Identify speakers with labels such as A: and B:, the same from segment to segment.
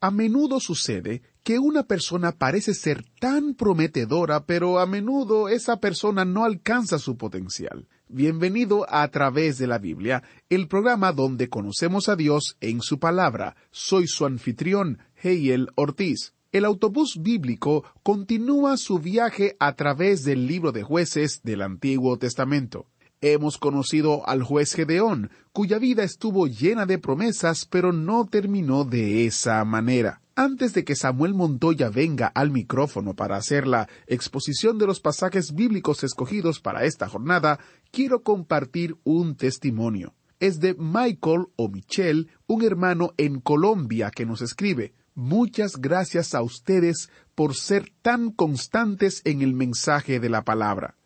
A: A menudo sucede que una persona parece ser tan prometedora, pero a menudo esa persona no alcanza su potencial. Bienvenido a, a través de la Biblia, el programa donde conocemos a Dios en su palabra. Soy su anfitrión, Heiel Ortiz. El autobús bíblico continúa su viaje a través del libro de jueces del Antiguo Testamento. Hemos conocido al juez Gedeón, cuya vida estuvo llena de promesas, pero no terminó de esa manera. Antes de que Samuel Montoya venga al micrófono para hacer la exposición de los pasajes bíblicos escogidos para esta jornada, quiero compartir un testimonio. Es de Michael o Michelle, un hermano en Colombia que nos escribe. Muchas gracias a ustedes por ser tan constantes en el mensaje de la palabra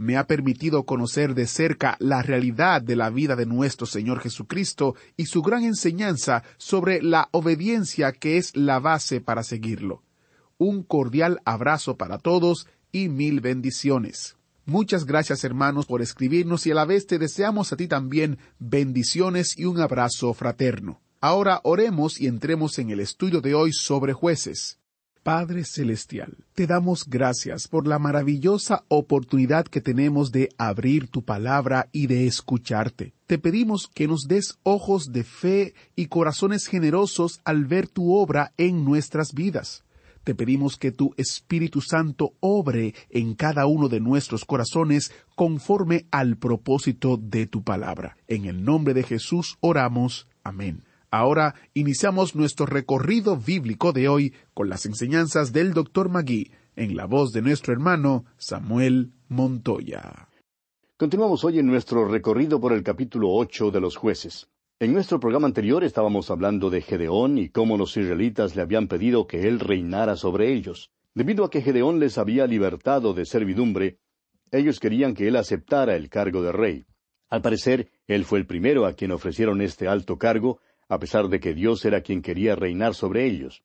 A: me ha permitido conocer de cerca la realidad de la vida de nuestro Señor Jesucristo y su gran enseñanza sobre la obediencia que es la base para seguirlo. Un cordial abrazo para todos y mil bendiciones. Muchas gracias hermanos por escribirnos y a la vez te deseamos a ti también bendiciones y un abrazo fraterno. Ahora oremos y entremos en el estudio de hoy sobre jueces. Padre Celestial, te damos gracias por la maravillosa oportunidad que tenemos de abrir tu palabra y de escucharte. Te pedimos que nos des ojos de fe y corazones generosos al ver tu obra en nuestras vidas. Te pedimos que tu Espíritu Santo obre en cada uno de nuestros corazones conforme al propósito de tu palabra. En el nombre de Jesús oramos. Amén. Ahora iniciamos nuestro recorrido bíblico de hoy con las enseñanzas del Dr. Magui en la voz de nuestro hermano Samuel Montoya.
B: Continuamos hoy en nuestro recorrido por el capítulo ocho de los jueces. En nuestro programa anterior estábamos hablando de Gedeón y cómo los israelitas le habían pedido que él reinara sobre ellos. Debido a que Gedeón les había libertado de servidumbre, ellos querían que él aceptara el cargo de rey. Al parecer, él fue el primero a quien ofrecieron este alto cargo, a pesar de que Dios era quien quería reinar sobre ellos.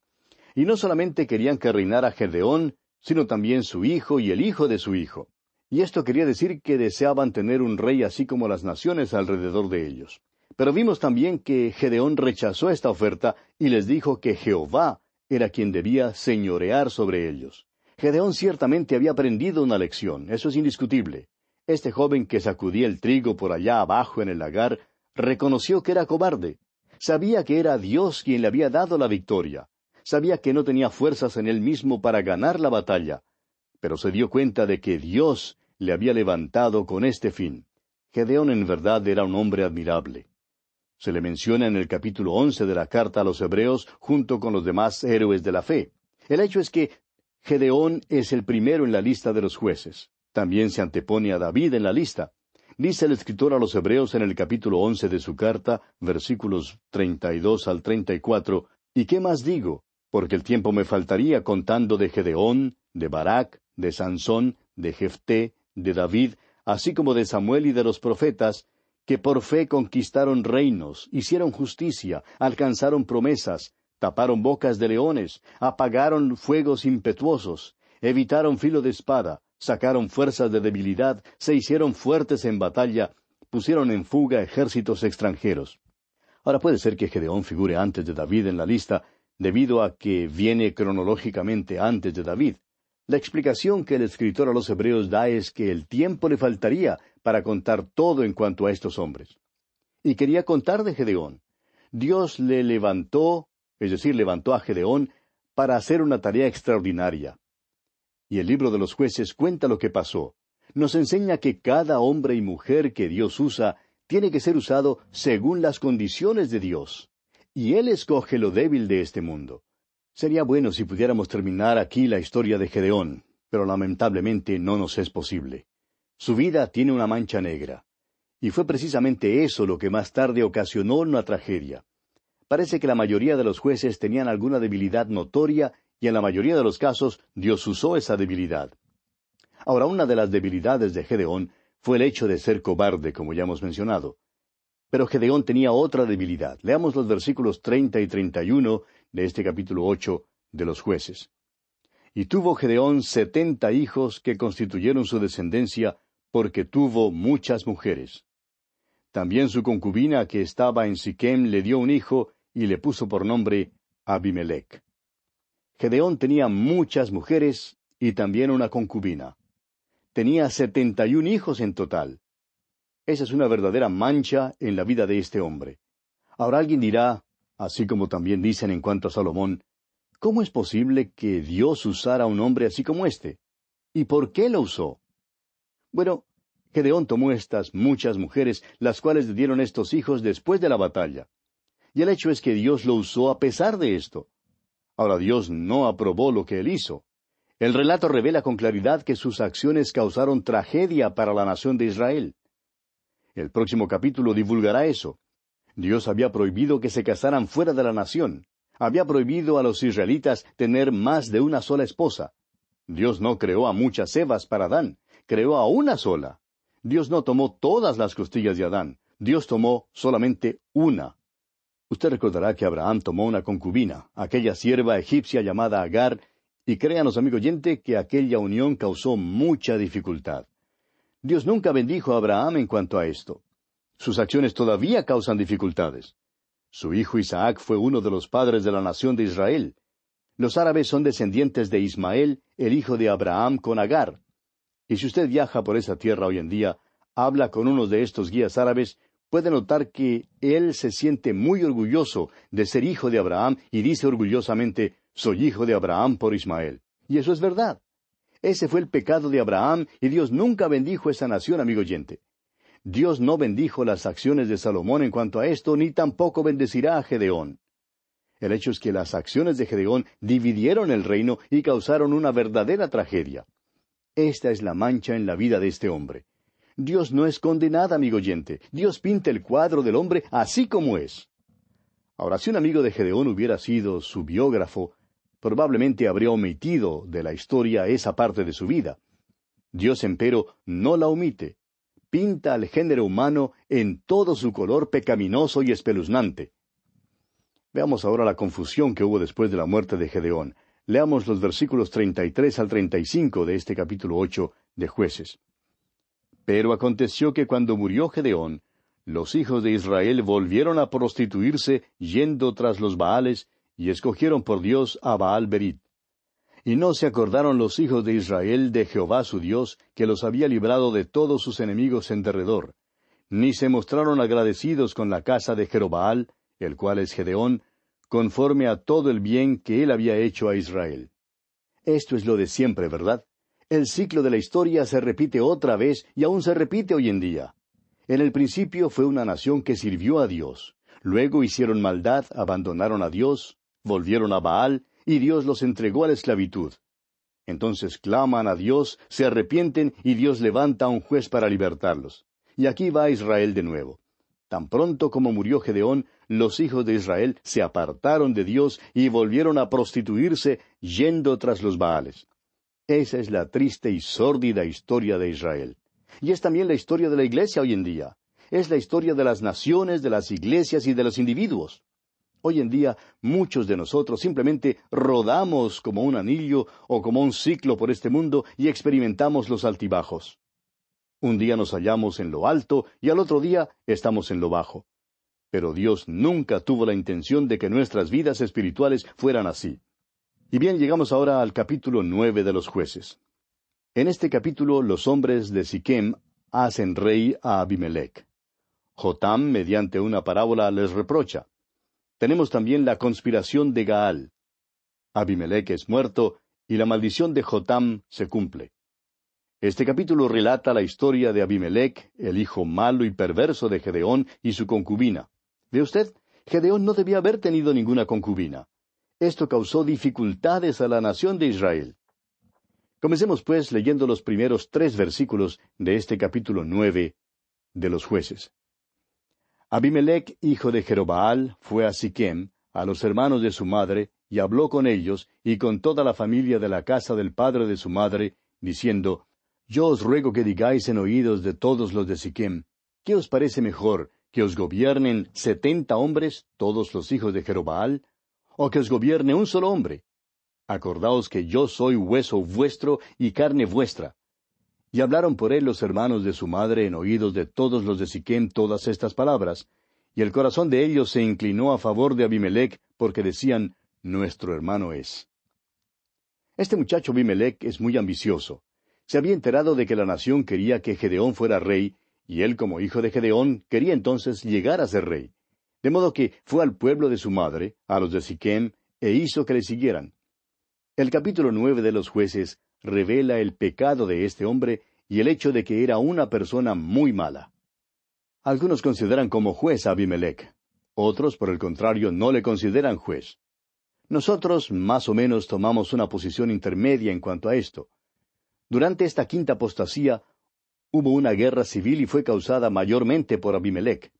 B: Y no solamente querían que reinara Gedeón, sino también su hijo y el hijo de su hijo. Y esto quería decir que deseaban tener un rey así como las naciones alrededor de ellos. Pero vimos también que Gedeón rechazó esta oferta y les dijo que Jehová era quien debía señorear sobre ellos. Gedeón ciertamente había aprendido una lección, eso es indiscutible. Este joven que sacudía el trigo por allá abajo en el lagar reconoció que era cobarde, Sabía que era Dios quien le había dado la victoria. Sabía que no tenía fuerzas en él mismo para ganar la batalla. Pero se dio cuenta de que Dios le había levantado con este fin. Gedeón en verdad era un hombre admirable. Se le menciona en el capítulo once de la carta a los Hebreos junto con los demás héroes de la fe. El hecho es que Gedeón es el primero en la lista de los jueces. También se antepone a David en la lista. Dice el escritor a los Hebreos en el capítulo once de su carta, versículos treinta y dos al treinta y cuatro, ¿y qué más digo? Porque el tiempo me faltaría contando de Gedeón, de Barak, de Sansón, de Jefté, de David, así como de Samuel y de los profetas, que por fe conquistaron reinos, hicieron justicia, alcanzaron promesas, taparon bocas de leones, apagaron fuegos impetuosos, evitaron filo de espada, sacaron fuerzas de debilidad, se hicieron fuertes en batalla, pusieron en fuga ejércitos extranjeros. Ahora puede ser que Gedeón figure antes de David en la lista, debido a que viene cronológicamente antes de David. La explicación que el escritor a los Hebreos da es que el tiempo le faltaría para contar todo en cuanto a estos hombres. Y quería contar de Gedeón. Dios le levantó, es decir, levantó a Gedeón, para hacer una tarea extraordinaria. Y el libro de los jueces cuenta lo que pasó. Nos enseña que cada hombre y mujer que Dios usa tiene que ser usado según las condiciones de Dios. Y Él escoge lo débil de este mundo. Sería bueno si pudiéramos terminar aquí la historia de Gedeón, pero lamentablemente no nos es posible. Su vida tiene una mancha negra. Y fue precisamente eso lo que más tarde ocasionó una tragedia. Parece que la mayoría de los jueces tenían alguna debilidad notoria y en la mayoría de los casos Dios usó esa debilidad. Ahora, una de las debilidades de Gedeón fue el hecho de ser cobarde, como ya hemos mencionado. Pero Gedeón tenía otra debilidad. Leamos los versículos treinta y treinta y uno de este capítulo ocho de los jueces. Y tuvo Gedeón setenta hijos que constituyeron su descendencia, porque tuvo muchas mujeres. También su concubina que estaba en Siquem le dio un hijo y le puso por nombre Abimelech. Gedeón tenía muchas mujeres y también una concubina. Tenía setenta y un hijos en total. Esa es una verdadera mancha en la vida de este hombre. Ahora alguien dirá, así como también dicen en cuanto a Salomón, ¿cómo es posible que Dios usara a un hombre así como este? ¿Y por qué lo usó? Bueno, Gedeón tomó estas muchas mujeres, las cuales le dieron estos hijos después de la batalla. Y el hecho es que Dios lo usó a pesar de esto. Ahora Dios no aprobó lo que él hizo. El relato revela con claridad que sus acciones causaron tragedia para la nación de Israel. El próximo capítulo divulgará eso. Dios había prohibido que se casaran fuera de la nación. Había prohibido a los israelitas tener más de una sola esposa. Dios no creó a muchas Evas para Adán, creó a una sola. Dios no tomó todas las costillas de Adán, Dios tomó solamente una. Usted recordará que Abraham tomó una concubina, aquella sierva egipcia llamada Agar, y créanos, amigo oyente, que aquella unión causó mucha dificultad. Dios nunca bendijo a Abraham en cuanto a esto. Sus acciones todavía causan dificultades. Su hijo Isaac fue uno de los padres de la nación de Israel. Los árabes son descendientes de Ismael, el hijo de Abraham con Agar. Y si usted viaja por esa tierra hoy en día, habla con uno de estos guías árabes, puede notar que él se siente muy orgulloso de ser hijo de Abraham y dice orgullosamente, soy hijo de Abraham por Ismael. Y eso es verdad. Ese fue el pecado de Abraham y Dios nunca bendijo esa nación, amigo oyente. Dios no bendijo las acciones de Salomón en cuanto a esto, ni tampoco bendecirá a Gedeón. El hecho es que las acciones de Gedeón dividieron el reino y causaron una verdadera tragedia. Esta es la mancha en la vida de este hombre. Dios no esconde nada, amigo oyente. Dios pinta el cuadro del hombre así como es. Ahora, si un amigo de Gedeón hubiera sido su biógrafo, probablemente habría omitido de la historia esa parte de su vida. Dios, empero, no la omite. Pinta al género humano en todo su color pecaminoso y espeluznante. Veamos ahora la confusión que hubo después de la muerte de Gedeón. Leamos los versículos 33 al 35 de este capítulo 8 de Jueces. Pero aconteció que cuando murió Gedeón, los hijos de Israel volvieron a prostituirse yendo tras los Baales y escogieron por Dios a Baal Berit. Y no se acordaron los hijos de Israel de Jehová su Dios, que los había librado de todos sus enemigos en derredor, ni se mostraron agradecidos con la casa de Jerobaal, el cual es Gedeón, conforme a todo el bien que él había hecho a Israel. Esto es lo de siempre, ¿verdad? El ciclo de la historia se repite otra vez y aún se repite hoy en día. En el principio fue una nación que sirvió a Dios. Luego hicieron maldad, abandonaron a Dios, volvieron a Baal, y Dios los entregó a la esclavitud. Entonces claman a Dios, se arrepienten y Dios levanta a un juez para libertarlos. Y aquí va Israel de nuevo. Tan pronto como murió Gedeón, los hijos de Israel se apartaron de Dios y volvieron a prostituirse yendo tras los Baales. Esa es la triste y sórdida historia de Israel. Y es también la historia de la iglesia hoy en día. Es la historia de las naciones, de las iglesias y de los individuos. Hoy en día muchos de nosotros simplemente rodamos como un anillo o como un ciclo por este mundo y experimentamos los altibajos. Un día nos hallamos en lo alto y al otro día estamos en lo bajo. Pero Dios nunca tuvo la intención de que nuestras vidas espirituales fueran así. Y bien, llegamos ahora al capítulo nueve de los jueces. En este capítulo los hombres de Siquem hacen rey a Abimelech. Jotam, mediante una parábola, les reprocha. tenemos también la conspiración de Gaal. Abimelech es muerto y la maldición de Jotam se cumple. Este capítulo relata la historia de Abimelech, el hijo malo y perverso de Gedeón y su concubina. ¿Ve usted? Gedeón no debía haber tenido ninguna concubina. Esto causó dificultades a la nación de Israel. Comencemos pues leyendo los primeros tres versículos de este capítulo nueve de los jueces. Abimelech, hijo de Jerobaal, fue a Siquem, a los hermanos de su madre, y habló con ellos y con toda la familia de la casa del padre de su madre, diciendo, Yo os ruego que digáis en oídos de todos los de Siquem, ¿qué os parece mejor, que os gobiernen setenta hombres, todos los hijos de Jerobaal, o que os gobierne un solo hombre? Acordaos que yo soy hueso vuestro y carne vuestra. Y hablaron por él los hermanos de su madre en oídos de todos los de Siquem todas estas palabras, y el corazón de ellos se inclinó a favor de Abimelech, porque decían, Nuestro hermano es. Este muchacho Abimelech es muy ambicioso. Se había enterado de que la nación quería que Gedeón fuera rey, y él como hijo de Gedeón quería entonces llegar a ser rey. De modo que fue al pueblo de su madre, a los de Siquem, e hizo que le siguieran. El capítulo nueve de los jueces revela el pecado de este hombre y el hecho de que era una persona muy mala. Algunos consideran como juez a Abimelech, otros, por el contrario, no le consideran juez. Nosotros, más o menos, tomamos una posición intermedia en cuanto a esto. Durante esta quinta apostasía, hubo una guerra civil y fue causada mayormente por Abimelech.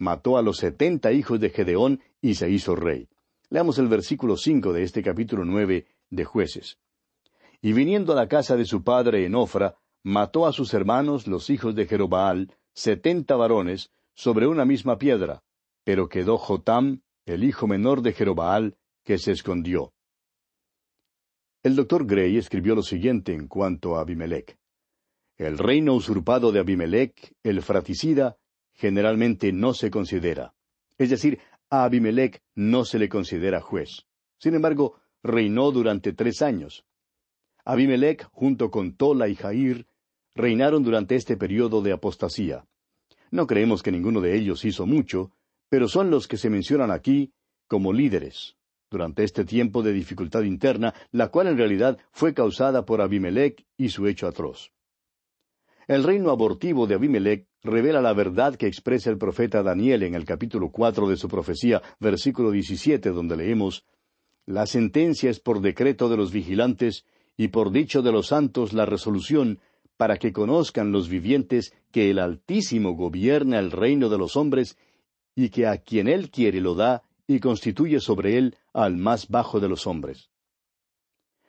B: Mató a los setenta hijos de Gedeón y se hizo rey. Leamos el versículo cinco de este capítulo nueve de Jueces. Y viniendo a la casa de su padre en Ofra, mató a sus hermanos, los hijos de Jerobaal, setenta varones, sobre una misma piedra, pero quedó Jotam, el hijo menor de Jerobaal, que se escondió. El doctor Gray escribió lo siguiente en cuanto a Abimelech. El reino usurpado de Abimelech, el fraticida, generalmente no se considera. Es decir, a Abimelech no se le considera juez. Sin embargo, reinó durante tres años. Abimelech, junto con Tola y Jair, reinaron durante este periodo de apostasía. No creemos que ninguno de ellos hizo mucho, pero son los que se mencionan aquí como líderes, durante este tiempo de dificultad interna, la cual en realidad fue causada por Abimelech y su hecho atroz. El reino abortivo de Abimelech revela la verdad que expresa el profeta Daniel en el capítulo cuatro de su profecía, versículo diecisiete, donde leemos La sentencia es por decreto de los vigilantes y por dicho de los santos la resolución, para que conozcan los vivientes que el Altísimo gobierna el reino de los hombres, y que a quien él quiere lo da, y constituye sobre él al más bajo de los hombres.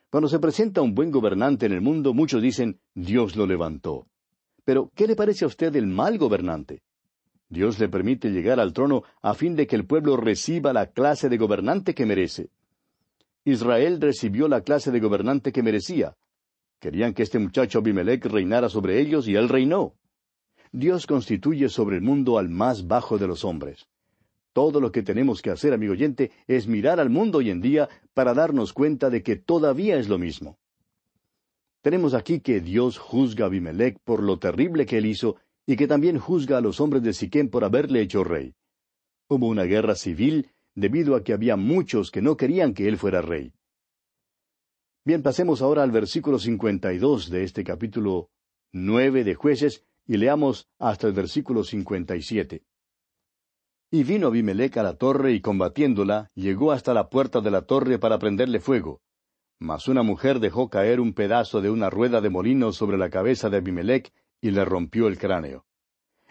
B: Cuando se presenta un buen gobernante en el mundo, muchos dicen, Dios lo levantó. Pero, ¿qué le parece a usted el mal gobernante? Dios le permite llegar al trono a fin de que el pueblo reciba la clase de gobernante que merece. Israel recibió la clase de gobernante que merecía. Querían que este muchacho Abimelech reinara sobre ellos y él reinó. Dios constituye sobre el mundo al más bajo de los hombres. Todo lo que tenemos que hacer, amigo oyente, es mirar al mundo hoy en día para darnos cuenta de que todavía es lo mismo. Tenemos aquí que Dios juzga a Abimelech por lo terrible que él hizo y que también juzga a los hombres de Siquem por haberle hecho rey. Hubo una guerra civil debido a que había muchos que no querían que él fuera rey. Bien, pasemos ahora al versículo 52 de este capítulo nueve de jueces y leamos hasta el versículo 57. Y vino Abimelech a la torre y combatiéndola, llegó hasta la puerta de la torre para prenderle fuego. Mas una mujer dejó caer un pedazo de una rueda de molino sobre la cabeza de Abimelech y le rompió el cráneo.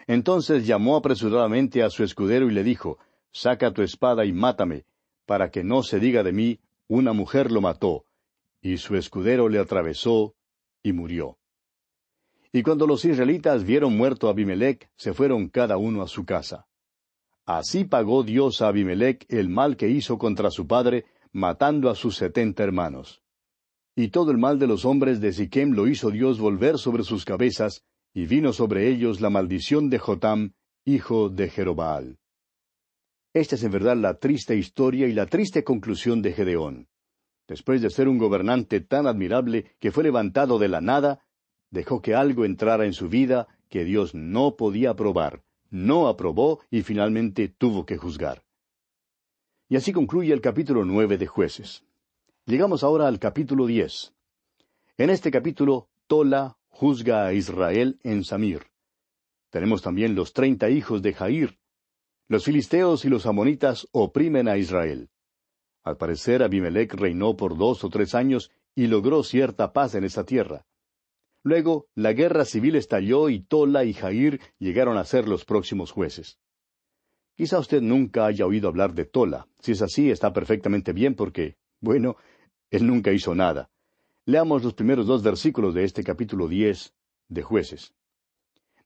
B: Entonces llamó apresuradamente a su escudero y le dijo, saca tu espada y mátame, para que no se diga de mí, una mujer lo mató, y su escudero le atravesó y murió. Y cuando los israelitas vieron muerto a Abimelech, se fueron cada uno a su casa. Así pagó Dios a Abimelech el mal que hizo contra su padre, matando a sus setenta hermanos. Y todo el mal de los hombres de Siquem lo hizo Dios volver sobre sus cabezas, y vino sobre ellos la maldición de Jotam, hijo de Jerobaal. Esta es en verdad la triste historia y la triste conclusión de Gedeón. Después de ser un gobernante tan admirable que fue levantado de la nada, dejó que algo entrara en su vida que Dios no podía aprobar, no aprobó y finalmente tuvo que juzgar. Y así concluye el capítulo nueve de jueces. Llegamos ahora al capítulo diez. En este capítulo, Tola juzga a Israel en Samir. Tenemos también los treinta hijos de Jair. Los filisteos y los amonitas oprimen a Israel. Al parecer, Abimelech reinó por dos o tres años y logró cierta paz en esa tierra. Luego, la guerra civil estalló y Tola y Jair llegaron a ser los próximos jueces. Quizá usted nunca haya oído hablar de Tola. Si es así, está perfectamente bien porque, bueno, él nunca hizo nada. Leamos los primeros dos versículos de este capítulo diez de jueces.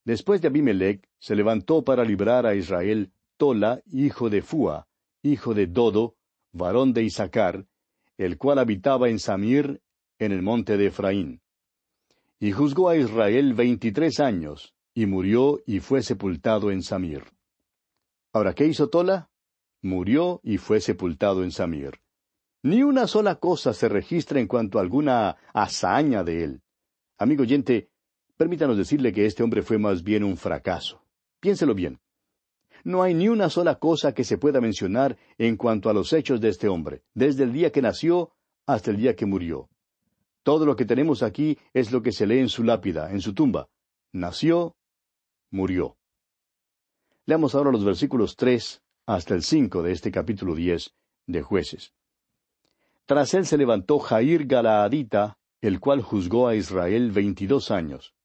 B: Después de Abimelech, se levantó para librar a Israel Tola, hijo de Fua, hijo de Dodo, varón de Isaacar, el cual habitaba en Samir, en el monte de Efraín. Y juzgó a Israel veintitrés años, y murió y fue sepultado en Samir. Ahora, ¿qué hizo Tola? Murió y fue sepultado en Samir. Ni una sola cosa se registra en cuanto a alguna hazaña de él. Amigo oyente, permítanos decirle que este hombre fue más bien un fracaso. Piénselo bien. No hay ni una sola cosa que se pueda mencionar en cuanto a los hechos de este hombre, desde el día que nació hasta el día que murió. Todo lo que tenemos aquí es lo que se lee en su lápida, en su tumba. Nació, murió. Leamos ahora los versículos tres hasta el cinco de este capítulo diez de Jueces. Tras él se levantó Jair Galaadita, el cual juzgó a Israel veintidós años.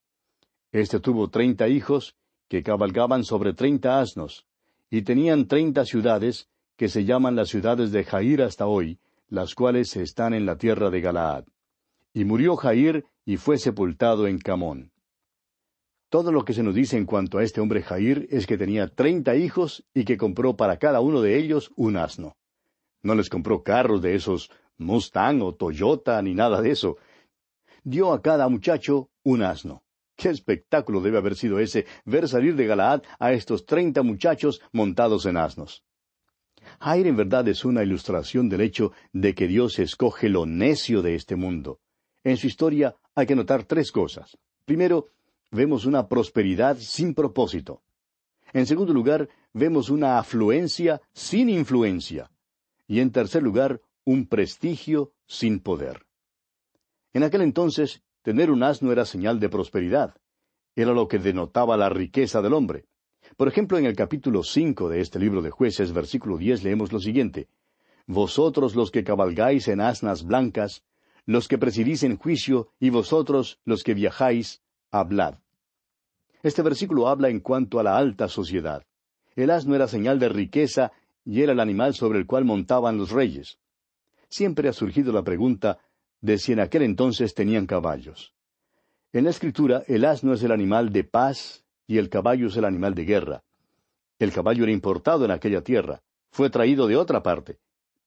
B: Este tuvo treinta hijos, que cabalgaban sobre treinta asnos, y tenían treinta ciudades, que se llaman las ciudades de Jair hasta hoy, las cuales están en la tierra de Galaad. Y murió Jair y fue sepultado en Camón. Todo lo que se nos dice en cuanto a este hombre Jair es que tenía treinta hijos y que compró para cada uno de ellos un asno. No les compró carros de esos Mustang o Toyota ni nada de eso. Dio a cada muchacho un asno. Qué espectáculo debe haber sido ese ver salir de Galaad a estos treinta muchachos montados en asnos. Jair en verdad es una ilustración del hecho de que Dios escoge lo necio de este mundo. En su historia hay que notar tres cosas. Primero, vemos una prosperidad sin propósito. En segundo lugar, vemos una afluencia sin influencia. Y en tercer lugar, un prestigio sin poder. En aquel entonces, tener un asno era señal de prosperidad. Era lo que denotaba la riqueza del hombre. Por ejemplo, en el capítulo cinco de este libro de jueces, versículo diez, leemos lo siguiente Vosotros los que cabalgáis en asnas blancas, los que presidís en juicio, y vosotros los que viajáis, hablad. Este versículo habla en cuanto a la alta sociedad. El asno era señal de riqueza y era el animal sobre el cual montaban los reyes siempre ha surgido la pregunta de si en aquel entonces tenían caballos. En la escritura, el asno es el animal de paz y el caballo es el animal de guerra. El caballo era importado en aquella tierra, fue traído de otra parte,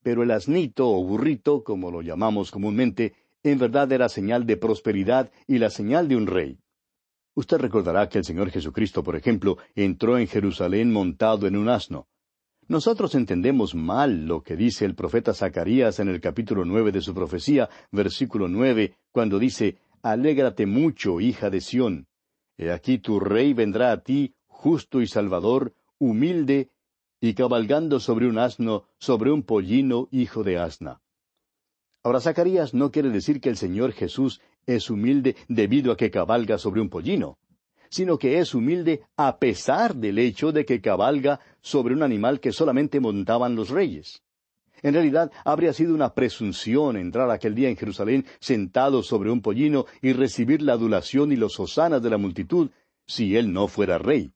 B: pero el asnito o burrito, como lo llamamos comúnmente, en verdad era señal de prosperidad y la señal de un rey. Usted recordará que el Señor Jesucristo, por ejemplo, entró en Jerusalén montado en un asno. Nosotros entendemos mal lo que dice el profeta Zacarías en el capítulo nueve de su profecía, versículo nueve, cuando dice Alégrate mucho, hija de Sión. He aquí tu rey vendrá a ti, justo y salvador, humilde, y cabalgando sobre un asno, sobre un pollino, hijo de asna. Ahora Zacarías no quiere decir que el Señor Jesús es humilde debido a que cabalga sobre un pollino sino que es humilde a pesar del hecho de que cabalga sobre un animal que solamente montaban los reyes. En realidad, habría sido una presunción entrar aquel día en Jerusalén sentado sobre un pollino y recibir la adulación y los hosanas de la multitud si él no fuera rey.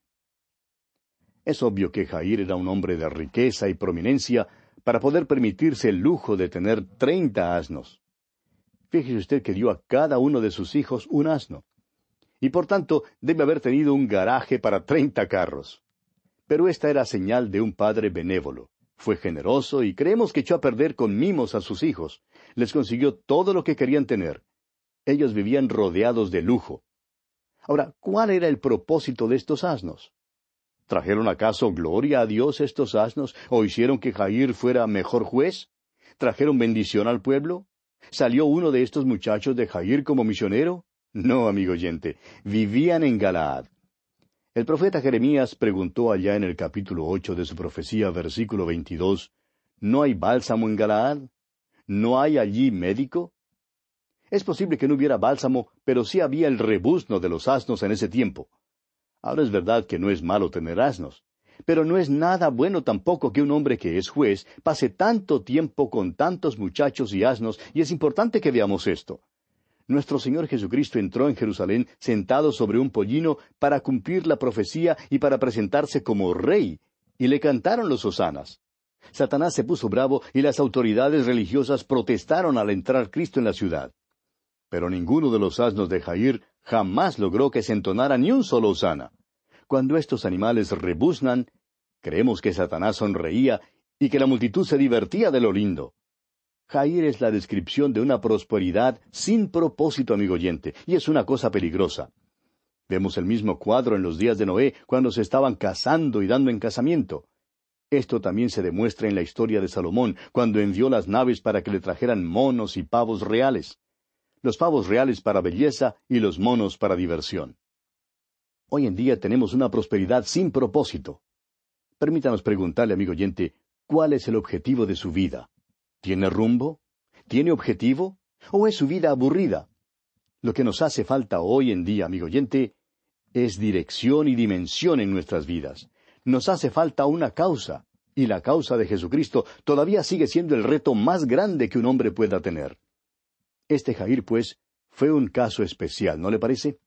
B: Es obvio que Jair era un hombre de riqueza y prominencia para poder permitirse el lujo de tener treinta asnos. Fíjese usted que dio a cada uno de sus hijos un asno y por tanto debe haber tenido un garaje para treinta carros. Pero esta era señal de un padre benévolo. Fue generoso y creemos que echó a perder con mimos a sus hijos. Les consiguió todo lo que querían tener. Ellos vivían rodeados de lujo. Ahora, ¿cuál era el propósito de estos asnos? ¿Trajeron acaso gloria a Dios estos asnos o hicieron que Jair fuera mejor juez? ¿Trajeron bendición al pueblo? ¿Salió uno de estos muchachos de Jair como misionero? No, amigo oyente, vivían en Galaad. El profeta Jeremías preguntó allá en el capítulo ocho de su profecía, versículo veintidós, ¿No hay bálsamo en Galaad? ¿No hay allí médico? Es posible que no hubiera bálsamo, pero sí había el rebuzno de los asnos en ese tiempo. Ahora es verdad que no es malo tener asnos, pero no es nada bueno tampoco que un hombre que es juez pase tanto tiempo con tantos muchachos y asnos, y es importante que veamos esto. Nuestro Señor Jesucristo entró en Jerusalén sentado sobre un pollino para cumplir la profecía y para presentarse como rey, y le cantaron los hosanas. Satanás se puso bravo y las autoridades religiosas protestaron al entrar Cristo en la ciudad. Pero ninguno de los asnos de Jair jamás logró que se entonara ni un solo hosana. Cuando estos animales rebuznan, creemos que Satanás sonreía y que la multitud se divertía de lo lindo. Jair es la descripción de una prosperidad sin propósito, amigo oyente, y es una cosa peligrosa. Vemos el mismo cuadro en los días de Noé, cuando se estaban casando y dando en casamiento. Esto también se demuestra en la historia de Salomón, cuando envió las naves para que le trajeran monos y pavos reales. Los pavos reales para belleza y los monos para diversión. Hoy en día tenemos una prosperidad sin propósito. Permítanos preguntarle, amigo oyente, ¿cuál es el objetivo de su vida? ¿Tiene rumbo? ¿Tiene objetivo? ¿O es su vida aburrida? Lo que nos hace falta hoy en día, amigo oyente, es dirección y dimensión en nuestras vidas. Nos hace falta una causa, y la causa de Jesucristo todavía sigue siendo el reto más grande que un hombre pueda tener. Este Jair, pues, fue un caso especial, ¿no le parece?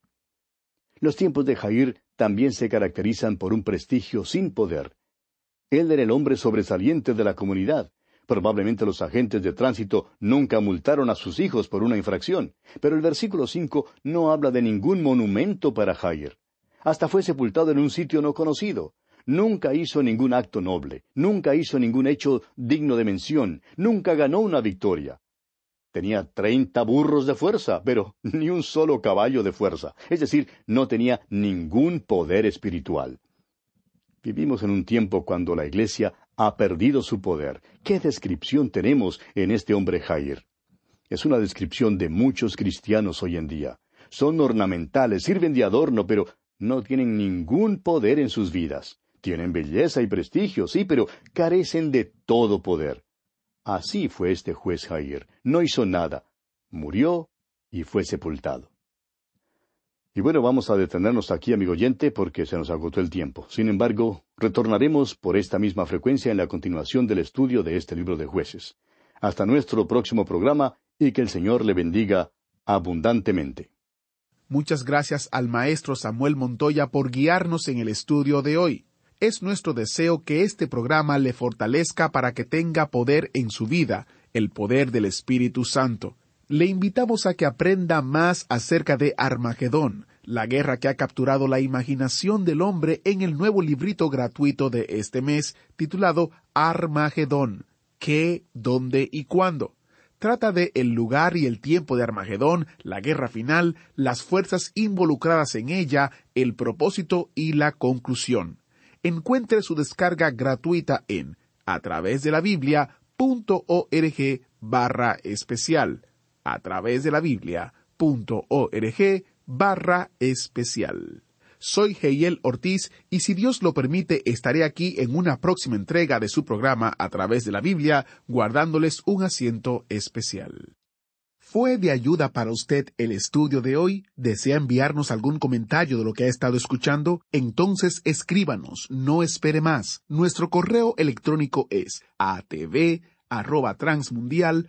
B: Los tiempos de Jair también se caracterizan por un prestigio sin poder. Él era el hombre sobresaliente de la comunidad, Probablemente los agentes de tránsito nunca multaron a sus hijos por una infracción, pero el versículo cinco no habla de ningún monumento para Jair. Hasta fue sepultado en un sitio no conocido. Nunca hizo ningún acto noble, nunca hizo ningún hecho digno de mención, nunca ganó una victoria. Tenía treinta burros de fuerza, pero ni un solo caballo de fuerza, es decir, no tenía ningún poder espiritual. Vivimos en un tiempo cuando la Iglesia ha perdido su poder. ¿Qué descripción tenemos en este hombre Jair? Es una descripción de muchos cristianos hoy en día. Son ornamentales, sirven de adorno, pero no tienen ningún poder en sus vidas. Tienen belleza y prestigio, sí, pero carecen de todo poder. Así fue este juez Jair. No hizo nada. Murió y fue sepultado. Y bueno, vamos a detenernos aquí, amigo oyente, porque se nos agotó el tiempo. Sin embargo, retornaremos por esta misma frecuencia en la continuación del estudio de este libro de jueces. Hasta nuestro próximo programa y que el Señor le bendiga abundantemente.
A: Muchas gracias al maestro Samuel Montoya por guiarnos en el estudio de hoy. Es nuestro deseo que este programa le fortalezca para que tenga poder en su vida, el poder del Espíritu Santo le invitamos a que aprenda más acerca de Armagedón, la guerra que ha capturado la imaginación del hombre en el nuevo librito gratuito de este mes titulado Armagedón. ¿Qué, dónde y cuándo? Trata de el lugar y el tiempo de Armagedón, la guerra final, las fuerzas involucradas en ella, el propósito y la conclusión. Encuentre su descarga gratuita en a través de la Biblia.org barra especial a través de la Biblia.org barra especial. Soy Heiel Ortiz y si Dios lo permite estaré aquí en una próxima entrega de su programa a través de la Biblia guardándoles un asiento especial. ¿Fue de ayuda para usted el estudio de hoy? ¿Desea enviarnos algún comentario de lo que ha estado escuchando? Entonces escríbanos, no espere más. Nuestro correo electrónico es atv@transmundial